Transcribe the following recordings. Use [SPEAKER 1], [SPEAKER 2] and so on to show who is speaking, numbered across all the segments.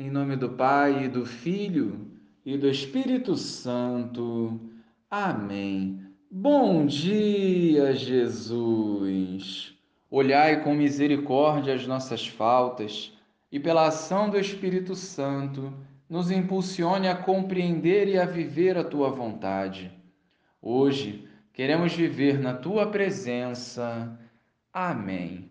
[SPEAKER 1] Em nome do Pai, e do Filho e do Espírito Santo. Amém. Bom dia, Jesus. Olhai com misericórdia as nossas faltas e, pela ação do Espírito Santo, nos impulsione a compreender e a viver a tua vontade. Hoje queremos viver na tua presença. Amém.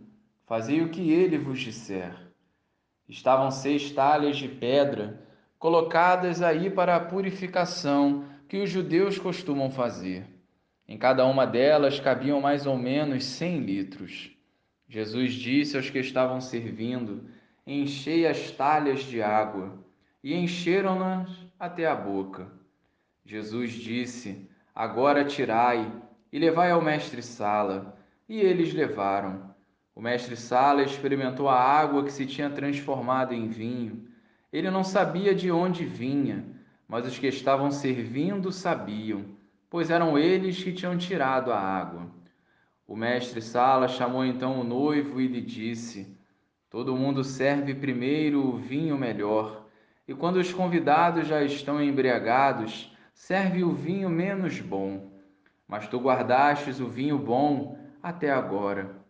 [SPEAKER 1] Fazei o que ele vos disser. Estavam seis talhas de pedra colocadas aí para a purificação que os judeus costumam fazer. Em cada uma delas cabiam mais ou menos cem litros. Jesus disse aos que estavam servindo: Enchei as talhas de água. E encheram-nas até a boca. Jesus disse: Agora tirai e levai ao mestre-sala. E eles levaram. O mestre Sala experimentou a água que se tinha transformado em vinho. Ele não sabia de onde vinha, mas os que estavam servindo sabiam, pois eram eles que tinham tirado a água. O mestre Sala chamou então o noivo e lhe disse: Todo mundo serve primeiro o vinho melhor, e quando os convidados já estão embriagados, serve o vinho menos bom. Mas tu guardastes o vinho bom até agora.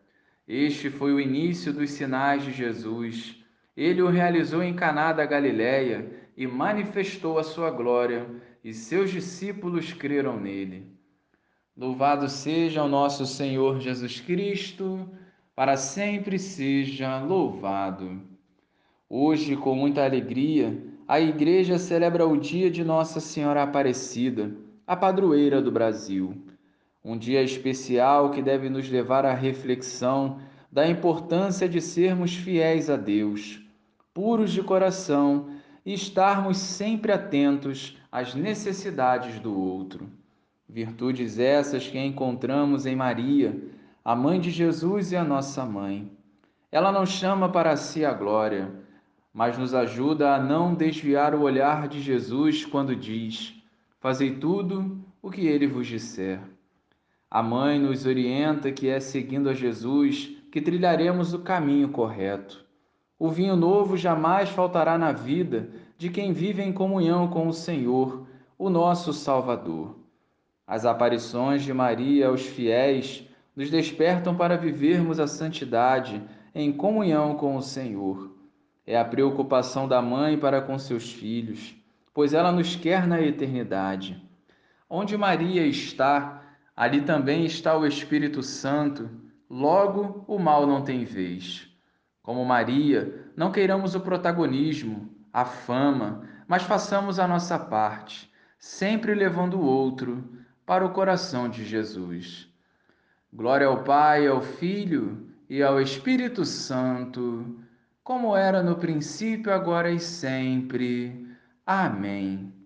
[SPEAKER 1] Este foi o início dos sinais de Jesus. Ele o realizou em Caná da Galileia e manifestou a sua glória, e seus discípulos creram nele. Louvado seja o nosso Senhor Jesus Cristo, para sempre seja louvado. Hoje, com muita alegria, a Igreja celebra o dia de Nossa Senhora Aparecida, a padroeira do Brasil um dia especial que deve nos levar à reflexão da importância de sermos fiéis a Deus, puros de coração e estarmos sempre atentos às necessidades do outro. Virtudes essas que encontramos em Maria, a mãe de Jesus e a nossa mãe. Ela não chama para si a glória, mas nos ajuda a não desviar o olhar de Jesus quando diz: Fazei tudo o que ele vos disser. A mãe nos orienta que é seguindo a Jesus que trilharemos o caminho correto. O vinho novo jamais faltará na vida de quem vive em comunhão com o Senhor, o nosso Salvador. As aparições de Maria aos fiéis nos despertam para vivermos a santidade em comunhão com o Senhor. É a preocupação da mãe para com seus filhos, pois ela nos quer na eternidade. Onde Maria está, Ali também está o Espírito Santo, logo o mal não tem vez. Como Maria, não queiramos o protagonismo, a fama, mas façamos a nossa parte, sempre levando o outro para o coração de Jesus. Glória ao Pai, ao Filho e ao Espírito Santo, como era no princípio, agora e sempre. Amém.